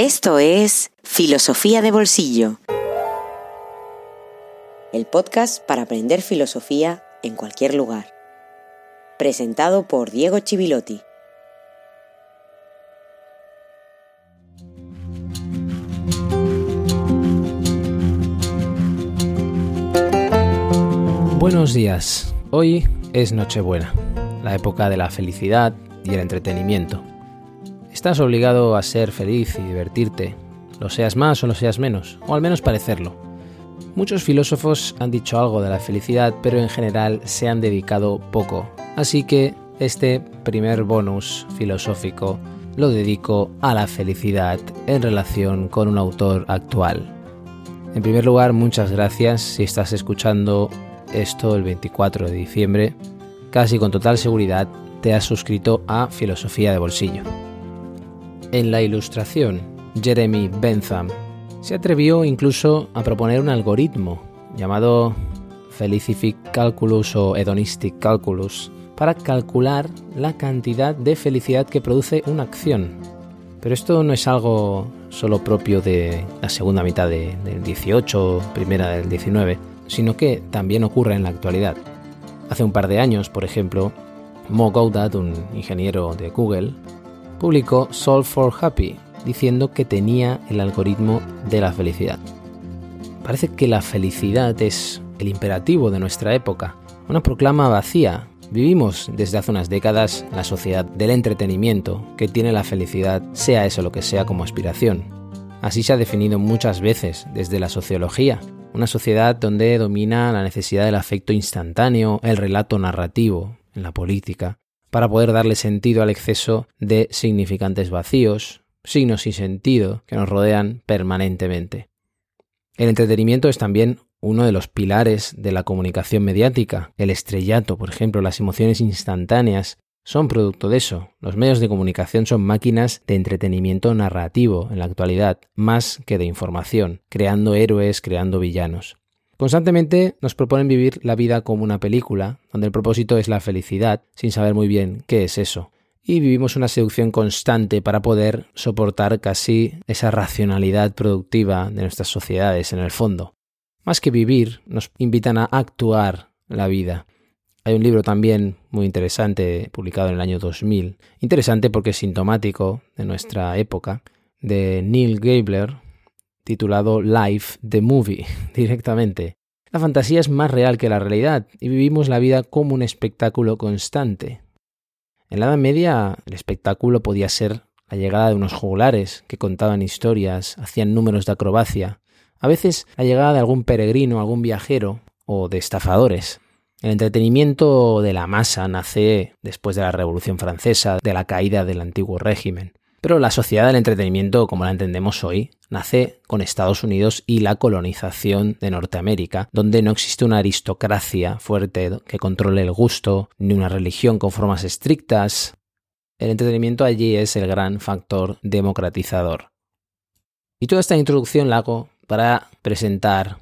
Esto es Filosofía de Bolsillo, el podcast para aprender filosofía en cualquier lugar. Presentado por Diego Chivilotti. Buenos días. Hoy es Nochebuena, la época de la felicidad y el entretenimiento. Estás obligado a ser feliz y divertirte, lo seas más o lo seas menos, o al menos parecerlo. Muchos filósofos han dicho algo de la felicidad, pero en general se han dedicado poco. Así que este primer bonus filosófico lo dedico a la felicidad en relación con un autor actual. En primer lugar, muchas gracias si estás escuchando esto el 24 de diciembre. Casi con total seguridad te has suscrito a Filosofía de Bolsillo. En la ilustración, Jeremy Bentham se atrevió incluso a proponer un algoritmo llamado Felicific Calculus o Hedonistic Calculus para calcular la cantidad de felicidad que produce una acción. Pero esto no es algo solo propio de la segunda mitad del 18, primera del 19, sino que también ocurre en la actualidad. Hace un par de años, por ejemplo, Mo Gaudat, un ingeniero de Google, publicó Solve for Happy, diciendo que tenía el algoritmo de la felicidad. Parece que la felicidad es el imperativo de nuestra época, una proclama vacía. Vivimos desde hace unas décadas la sociedad del entretenimiento, que tiene la felicidad, sea eso lo que sea como aspiración. Así se ha definido muchas veces desde la sociología, una sociedad donde domina la necesidad del afecto instantáneo, el relato narrativo, en la política, para poder darle sentido al exceso de significantes vacíos, signos sin sentido que nos rodean permanentemente. El entretenimiento es también uno de los pilares de la comunicación mediática. El estrellato, por ejemplo, las emociones instantáneas, son producto de eso. Los medios de comunicación son máquinas de entretenimiento narrativo en la actualidad, más que de información, creando héroes, creando villanos. Constantemente nos proponen vivir la vida como una película, donde el propósito es la felicidad, sin saber muy bien qué es eso. Y vivimos una seducción constante para poder soportar casi esa racionalidad productiva de nuestras sociedades en el fondo. Más que vivir, nos invitan a actuar la vida. Hay un libro también muy interesante, publicado en el año 2000, interesante porque es sintomático de nuestra época, de Neil Gabler, titulado Life the Movie, directamente. La fantasía es más real que la realidad y vivimos la vida como un espectáculo constante. En la Edad Media el espectáculo podía ser la llegada de unos jugulares que contaban historias, hacían números de acrobacia, a veces la llegada de algún peregrino, algún viajero o de estafadores. El entretenimiento de la masa nace después de la Revolución Francesa, de la caída del antiguo régimen. Pero la sociedad del entretenimiento, como la entendemos hoy, nace con Estados Unidos y la colonización de Norteamérica, donde no existe una aristocracia fuerte que controle el gusto, ni una religión con formas estrictas. El entretenimiento allí es el gran factor democratizador. Y toda esta introducción la hago para presentar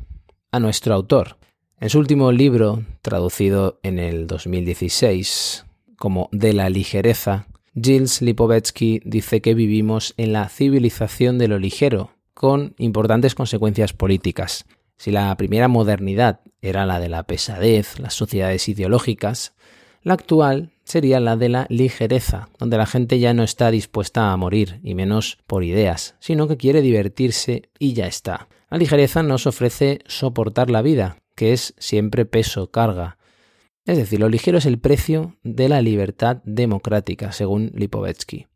a nuestro autor. En su último libro, traducido en el 2016 como De la ligereza, Gilles Lipovetsky dice que vivimos en la civilización de lo ligero, con importantes consecuencias políticas. Si la primera modernidad era la de la pesadez, las sociedades ideológicas, la actual sería la de la ligereza, donde la gente ya no está dispuesta a morir, y menos por ideas, sino que quiere divertirse y ya está. La ligereza nos ofrece soportar la vida, que es siempre peso, carga, es decir, lo ligero es el precio de la libertad democrática, según Lipovetsky.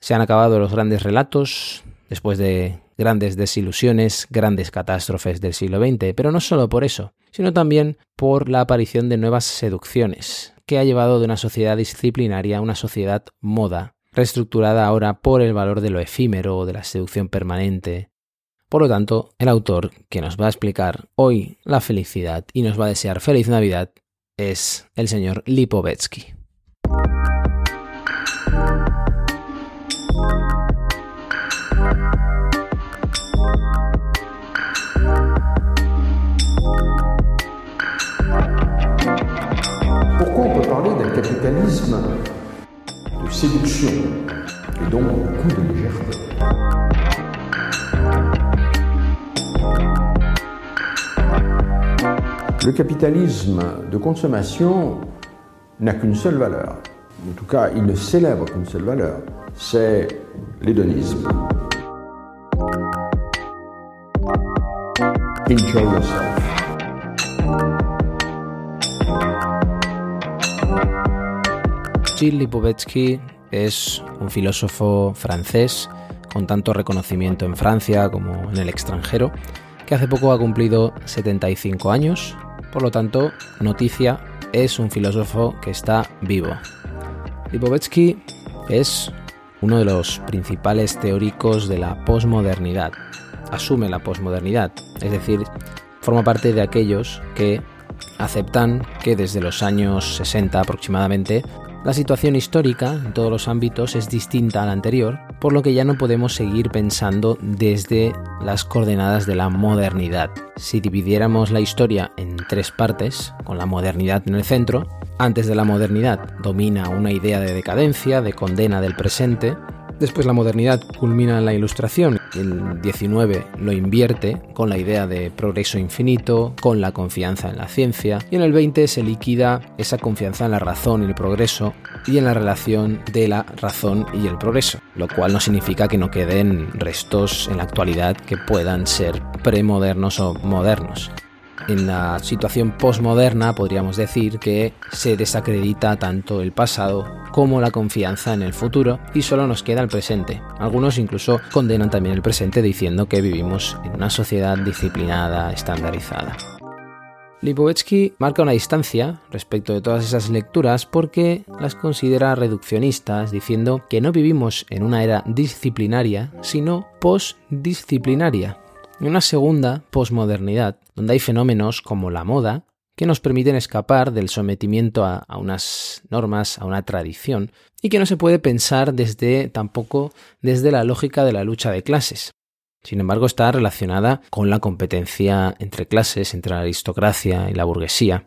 Se han acabado los grandes relatos, después de grandes desilusiones, grandes catástrofes del siglo XX, pero no solo por eso, sino también por la aparición de nuevas seducciones, que ha llevado de una sociedad disciplinaria a una sociedad moda, reestructurada ahora por el valor de lo efímero, de la seducción permanente. Por lo tanto, el autor que nos va a explicar hoy la felicidad y nos va a desear feliz Navidad es el señor Lipovetsky. Pourquoi on peut parler d'un capitalisme de séduction et donc beaucoup de légèreté? Le capitalisme de consommation n'a qu'une seule valeur. En tout cas, il ne célèbre qu'une seule valeur. C'est l'hédonisme. Enjoy yourself. Gilles Lipovetsky es un filósofo francés con tanto reconocimiento en Francia como en el extranjero, que hace poco ha cumplido 75 años, por lo tanto, noticia, es un filósofo que está vivo. Lipovetsky es uno de los principales teóricos de la posmodernidad. Asume la posmodernidad, es decir, forma parte de aquellos que aceptan que desde los años 60 aproximadamente la situación histórica en todos los ámbitos es distinta a la anterior, por lo que ya no podemos seguir pensando desde las coordenadas de la modernidad. Si dividiéramos la historia en tres partes, con la modernidad en el centro, antes de la modernidad domina una idea de decadencia, de condena del presente, Después la modernidad culmina en la ilustración, el 19 lo invierte con la idea de progreso infinito, con la confianza en la ciencia, y en el 20 se liquida esa confianza en la razón y el progreso y en la relación de la razón y el progreso, lo cual no significa que no queden restos en la actualidad que puedan ser premodernos o modernos. En la situación postmoderna podríamos decir que se desacredita tanto el pasado como la confianza en el futuro y solo nos queda el presente. Algunos incluso condenan también el presente diciendo que vivimos en una sociedad disciplinada, estandarizada. Lipovetsky marca una distancia respecto de todas esas lecturas porque las considera reduccionistas, diciendo que no vivimos en una era disciplinaria, sino postdisciplinaria, en una segunda posmodernidad, donde hay fenómenos como la moda que nos permiten escapar del sometimiento a, a, unas normas, a una tradición, y que no se puede pensar desde tampoco desde la lógica de la lucha de clases. Sin embargo, está relacionada con la competencia entre clases, entre la aristocracia y la burguesía.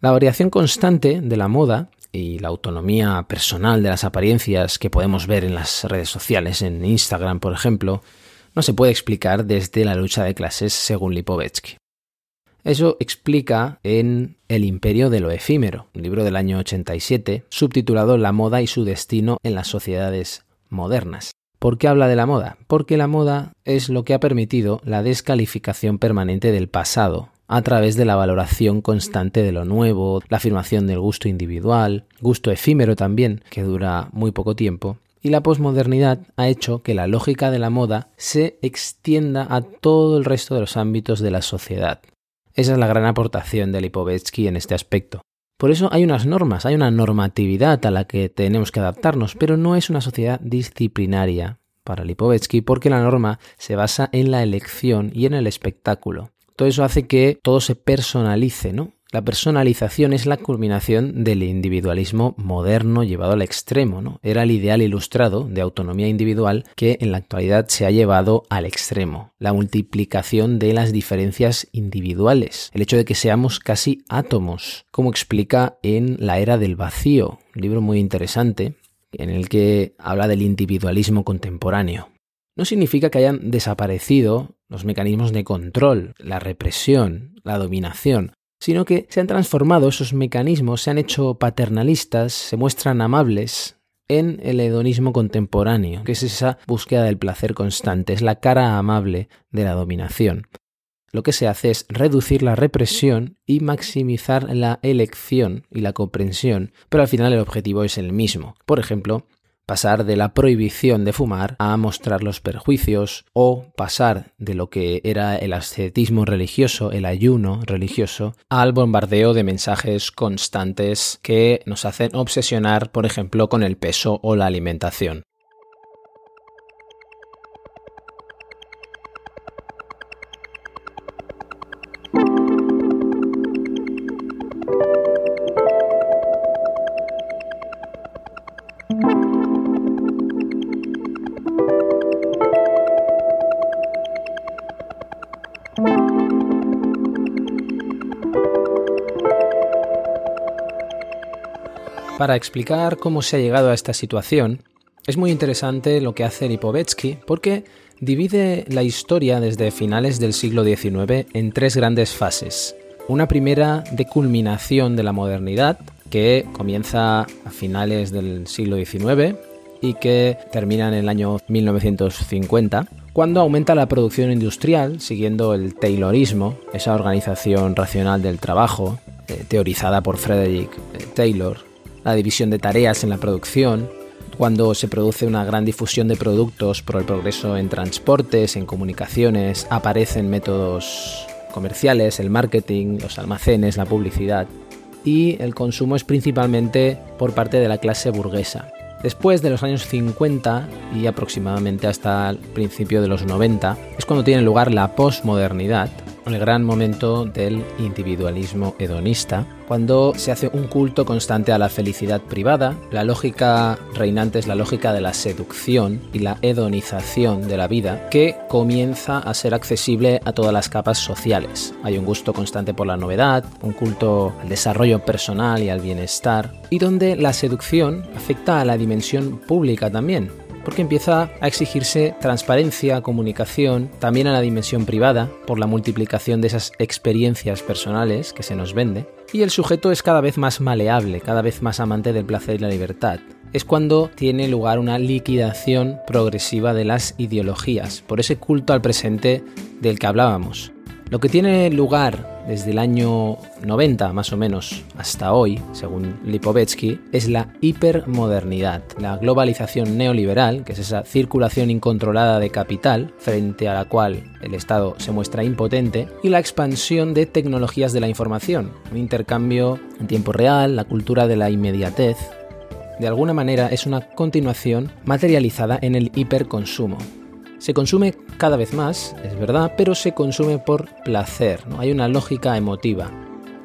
La variación constante de la moda y la autonomía personal de las apariencias que podemos ver en las redes sociales, en Instagram, por ejemplo, no se puede explicar desde la lucha de clases según Lipovetsky. Eso explica en El imperio de lo efímero, un libro del año 87, subtitulado La moda y su destino en las sociedades modernas. ¿Por qué habla de la moda? Porque la moda es lo que ha permitido la descalificación permanente del pasado, a través de la valoración constante de lo nuevo, la afirmación del gusto individual, gusto efímero también, que dura muy poco tiempo, y la posmodernidad ha hecho que la lógica de la moda se extienda a todo el resto de los ámbitos de la sociedad. Esa es la gran aportación de Lipovetsky en este aspecto. Por eso hay unas normas, hay una normatividad a la que tenemos que adaptarnos, pero no es una sociedad disciplinaria para Lipovetsky porque la norma se basa en la elección y en el espectáculo. Todo eso hace que todo se personalice, ¿no? La personalización es la culminación del individualismo moderno llevado al extremo, ¿no? Era el ideal ilustrado de autonomía individual que en la actualidad se ha llevado al extremo. La multiplicación de las diferencias individuales, el hecho de que seamos casi átomos, como explica en La era del vacío, un libro muy interesante en el que habla del individualismo contemporáneo. No significa que hayan desaparecido los mecanismos de control, la represión, la dominación, sino que se han transformado esos mecanismos, se han hecho paternalistas, se muestran amables en el hedonismo contemporáneo, que es esa búsqueda del placer constante, es la cara amable de la dominación. Lo que se hace es reducir la represión y maximizar la elección y la comprensión, pero al final el objetivo es el mismo. Por ejemplo, pasar de la prohibición de fumar a mostrar los perjuicios o pasar de lo que era el ascetismo religioso, el ayuno religioso, al bombardeo de mensajes constantes que nos hacen obsesionar, por ejemplo, con el peso o la alimentación. Para explicar cómo se ha llegado a esta situación, es muy interesante lo que hace Lipovetsky porque divide la historia desde finales del siglo XIX en tres grandes fases. una primera de culminación de la modernidad que comienza a finales del siglo XIX y que termina en el año 1950, cuando aumenta la producción industrial siguiendo el Taylorismo, esa organización racional del trabajo, eh, teorizada por Frederick eh, Taylor, la división de tareas en la producción, cuando se produce una gran difusión de productos por el progreso en transportes, en comunicaciones, aparecen métodos comerciales, el marketing, los almacenes, la publicidad, y el consumo es principalmente por parte de la clase burguesa. Después de los años 50 y aproximadamente hasta el principio de los 90 es cuando tiene lugar la posmodernidad, el gran momento del individualismo hedonista, cuando se hace un culto constante a la felicidad privada, la lógica reinante es la lógica de la seducción y la hedonización de la vida, que comienza a ser accesible a todas las capas sociales. Hay un gusto constante por la novedad, un culto al desarrollo personal y al bienestar, y donde la seducción afecta a la dimensión pública también, porque empieza a exigirse transparencia, comunicación, también a la dimensión privada, por la multiplicación de esas experiencias personales que se nos vende, y el sujeto es cada vez más maleable, cada vez más amante del placer y la libertad. Es cuando tiene lugar una liquidación progresiva de las ideologías, por ese culto al presente del que hablábamos. Lo que tiene lugar desde el año 90 más o menos hasta hoy, según Lipovetsky, es la hipermodernidad, la globalización neoliberal, que es esa circulación incontrolada de capital frente a la cual el Estado se muestra impotente, y la expansión de tecnologías de la información, un intercambio en tiempo real, la cultura de la inmediatez. De alguna manera es una continuación materializada en el hiperconsumo, se consume cada vez más, es verdad, pero se consume por placer, ¿no? hay una lógica emotiva.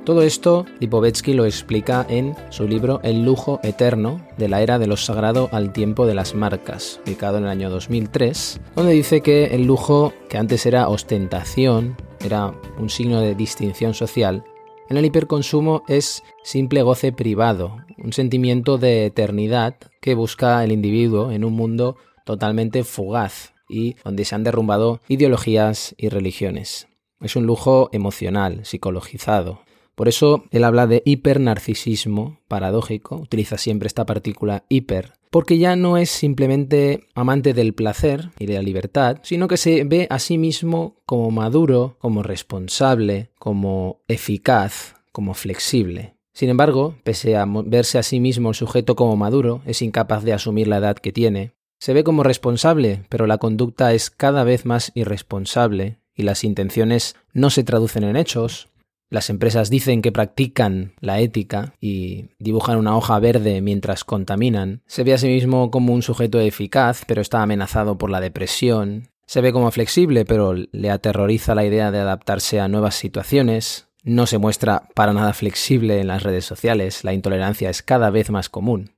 Todo esto Lipovetsky lo explica en su libro El lujo eterno de la era de lo sagrado al tiempo de las marcas, publicado en el año 2003, donde dice que el lujo, que antes era ostentación, era un signo de distinción social, en el hiperconsumo es simple goce privado, un sentimiento de eternidad que busca el individuo en un mundo totalmente fugaz, y donde se han derrumbado ideologías y religiones. Es un lujo emocional, psicologizado. Por eso él habla de hipernarcisismo paradójico, utiliza siempre esta partícula hiper, porque ya no es simplemente amante del placer y de la libertad, sino que se ve a sí mismo como maduro, como responsable, como eficaz, como flexible. Sin embargo, pese a verse a sí mismo el sujeto como maduro, es incapaz de asumir la edad que tiene, se ve como responsable, pero la conducta es cada vez más irresponsable y las intenciones no se traducen en hechos. Las empresas dicen que practican la ética y dibujan una hoja verde mientras contaminan. Se ve a sí mismo como un sujeto eficaz, pero está amenazado por la depresión. Se ve como flexible, pero le aterroriza la idea de adaptarse a nuevas situaciones. No se muestra para nada flexible en las redes sociales, la intolerancia es cada vez más común.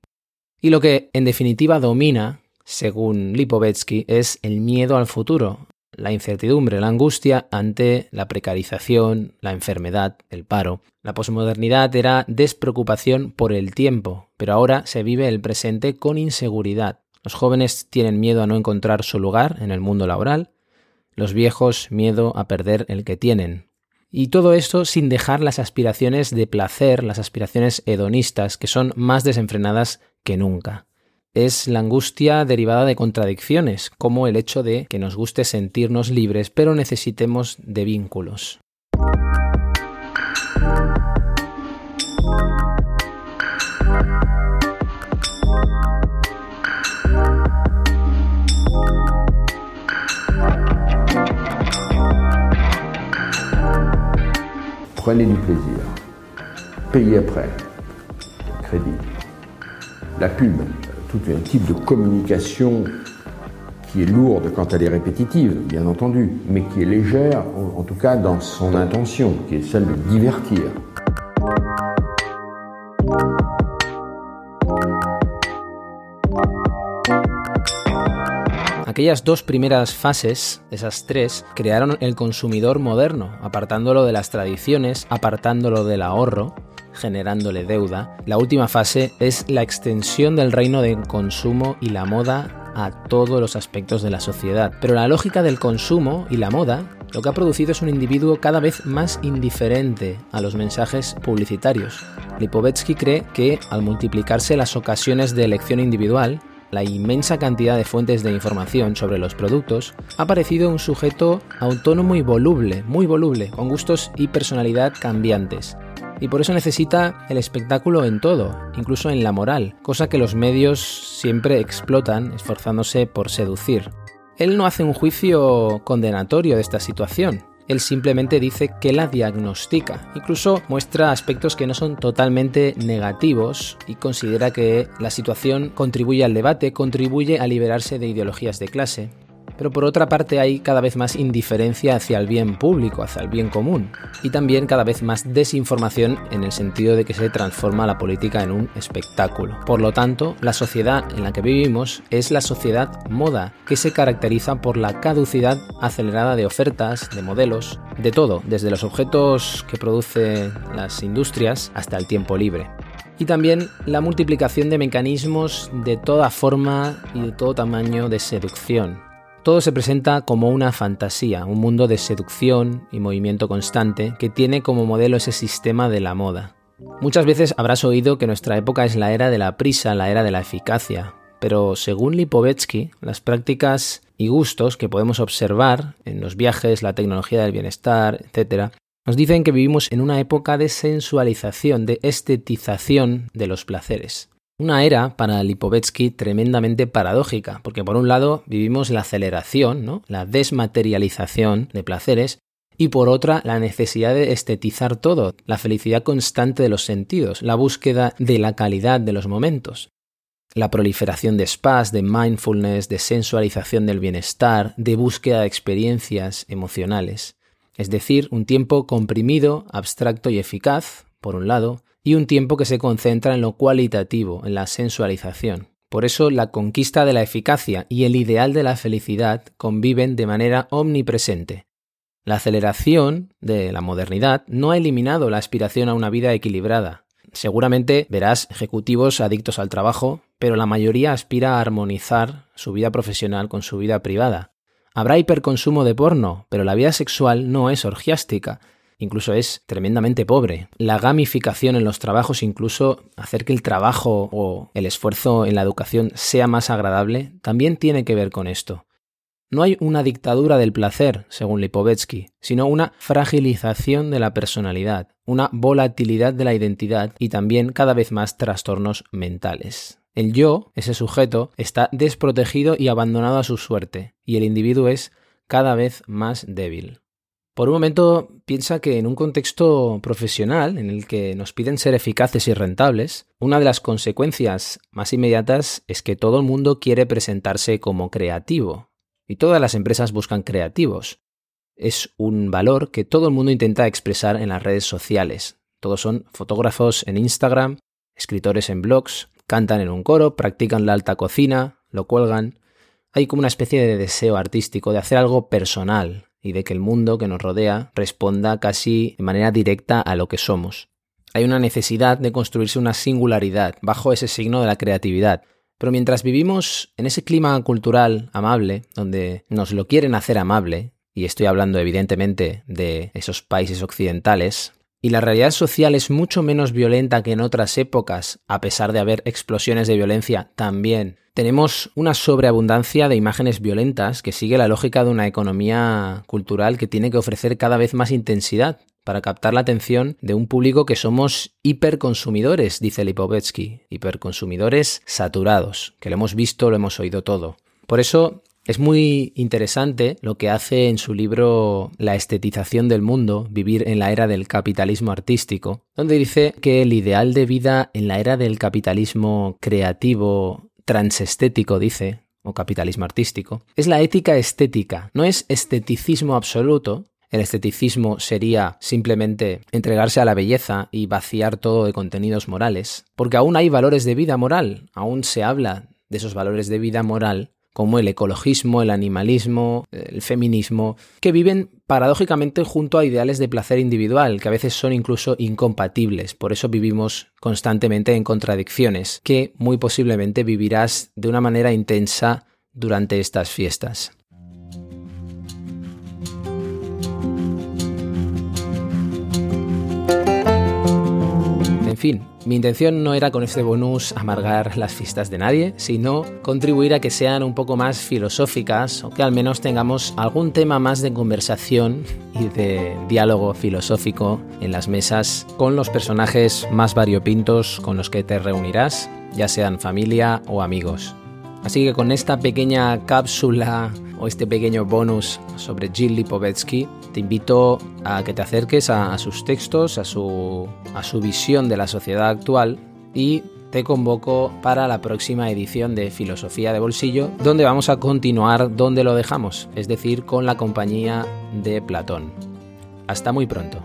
Y lo que en definitiva domina según Lipovetsky, es el miedo al futuro, la incertidumbre, la angustia ante la precarización, la enfermedad, el paro. La posmodernidad era despreocupación por el tiempo, pero ahora se vive el presente con inseguridad. Los jóvenes tienen miedo a no encontrar su lugar en el mundo laboral, los viejos miedo a perder el que tienen. Y todo esto sin dejar las aspiraciones de placer, las aspiraciones hedonistas, que son más desenfrenadas que nunca es la angustia derivada de contradicciones, como el hecho de que nos guste sentirnos libres, pero necesitemos de vínculos. Prenez du plaisir. Payez après. Crédit. La pub, tout un type de communication qui est lourde quand elle est répétitive, bien entendu, mais qui est légère, en, tout cas dans son intention, qui est celle de divertir. Aquellas dos primeras fases, esas tres, crearon el consumidor moderno, apartándolo de las tradiciones, apartándolo del ahorro, generándole deuda. La última fase es la extensión del reino del consumo y la moda a todos los aspectos de la sociedad. Pero la lógica del consumo y la moda lo que ha producido es un individuo cada vez más indiferente a los mensajes publicitarios. Lipovetsky cree que al multiplicarse las ocasiones de elección individual, la inmensa cantidad de fuentes de información sobre los productos, ha parecido un sujeto autónomo y voluble, muy voluble, con gustos y personalidad cambiantes. Y por eso necesita el espectáculo en todo, incluso en la moral, cosa que los medios siempre explotan esforzándose por seducir. Él no hace un juicio condenatorio de esta situación, él simplemente dice que la diagnostica. Incluso muestra aspectos que no son totalmente negativos y considera que la situación contribuye al debate, contribuye a liberarse de ideologías de clase pero por otra parte hay cada vez más indiferencia hacia el bien público, hacia el bien común, y también cada vez más desinformación en el sentido de que se transforma la política en un espectáculo. Por lo tanto, la sociedad en la que vivimos es la sociedad moda, que se caracteriza por la caducidad acelerada de ofertas, de modelos, de todo, desde los objetos que producen las industrias hasta el tiempo libre. Y también la multiplicación de mecanismos de toda forma y de todo tamaño de seducción, todo se presenta como una fantasía, un mundo de seducción y movimiento constante que tiene como modelo ese sistema de la moda. Muchas veces habrás oído que nuestra época es la era de la prisa, la era de la eficacia, pero según Lipovetsky, las prácticas y gustos que podemos observar en los viajes, la tecnología del bienestar, etc., nos dicen que vivimos en una época de sensualización, de estetización de los placeres. Una era para Lipovetsky tremendamente paradójica, porque por un lado vivimos la aceleración, ¿no? la desmaterialización de placeres, y por otra la necesidad de estetizar todo, la felicidad constante de los sentidos, la búsqueda de la calidad de los momentos, la proliferación de spas, de mindfulness, de sensualización del bienestar, de búsqueda de experiencias emocionales. Es decir, un tiempo comprimido, abstracto y eficaz, por un lado, y un tiempo que se concentra en lo cualitativo, en la sensualización. Por eso la conquista de la eficacia y el ideal de la felicidad conviven de manera omnipresente. La aceleración de la modernidad no ha eliminado la aspiración a una vida equilibrada. Seguramente verás ejecutivos adictos al trabajo, pero la mayoría aspira a armonizar su vida profesional con su vida privada. Habrá hiperconsumo de porno, pero la vida sexual no es orgiástica, incluso es tremendamente pobre. La gamificación en los trabajos, incluso hacer que el trabajo o el esfuerzo en la educación sea más agradable, también tiene que ver con esto. No hay una dictadura del placer, según Lipovetsky, sino una fragilización de la personalidad, una volatilidad de la identidad y también cada vez más trastornos mentales. El yo, ese sujeto, está desprotegido y abandonado a su suerte, y el individuo es cada vez más débil. Por un momento piensa que en un contexto profesional en el que nos piden ser eficaces y rentables, una de las consecuencias más inmediatas es que todo el mundo quiere presentarse como creativo. Y todas las empresas buscan creativos. Es un valor que todo el mundo intenta expresar en las redes sociales. Todos son fotógrafos en Instagram, escritores en blogs, cantan en un coro, practican la alta cocina, lo cuelgan. Hay como una especie de deseo artístico de hacer algo personal, y de que el mundo que nos rodea responda casi de manera directa a lo que somos. Hay una necesidad de construirse una singularidad bajo ese signo de la creatividad. Pero mientras vivimos en ese clima cultural amable, donde nos lo quieren hacer amable, y estoy hablando evidentemente de esos países occidentales, y la realidad social es mucho menos violenta que en otras épocas, a pesar de haber explosiones de violencia también tenemos una sobreabundancia de imágenes violentas que sigue la lógica de una economía cultural que tiene que ofrecer cada vez más intensidad para captar la atención de un público que somos hiperconsumidores, dice Lipovetsky, hiperconsumidores saturados, que lo hemos visto, lo hemos oído todo. Por eso es muy interesante lo que hace en su libro La estetización del mundo, vivir en la era del capitalismo artístico, donde dice que el ideal de vida en la era del capitalismo creativo transestético, dice, o capitalismo artístico, es la ética estética, no es esteticismo absoluto. El esteticismo sería simplemente entregarse a la belleza y vaciar todo de contenidos morales, porque aún hay valores de vida moral, aún se habla de esos valores de vida moral como el ecologismo, el animalismo, el feminismo, que viven paradójicamente junto a ideales de placer individual, que a veces son incluso incompatibles. Por eso vivimos constantemente en contradicciones, que muy posiblemente vivirás de una manera intensa durante estas fiestas. En fin, mi intención no era con este bonus amargar las fiestas de nadie, sino contribuir a que sean un poco más filosóficas o que al menos tengamos algún tema más de conversación y de diálogo filosófico en las mesas con los personajes más variopintos con los que te reunirás, ya sean familia o amigos. Así que con esta pequeña cápsula o este pequeño bonus sobre Jill Lipovetsky, te invito a que te acerques a, sus textos, a su, a su visión de la sociedad actual y te convoco para la próxima edición de Filosofía de Bolsillo, donde vamos a continuar donde lo dejamos, es decir, con la compañía de Platón. Hasta muy pronto.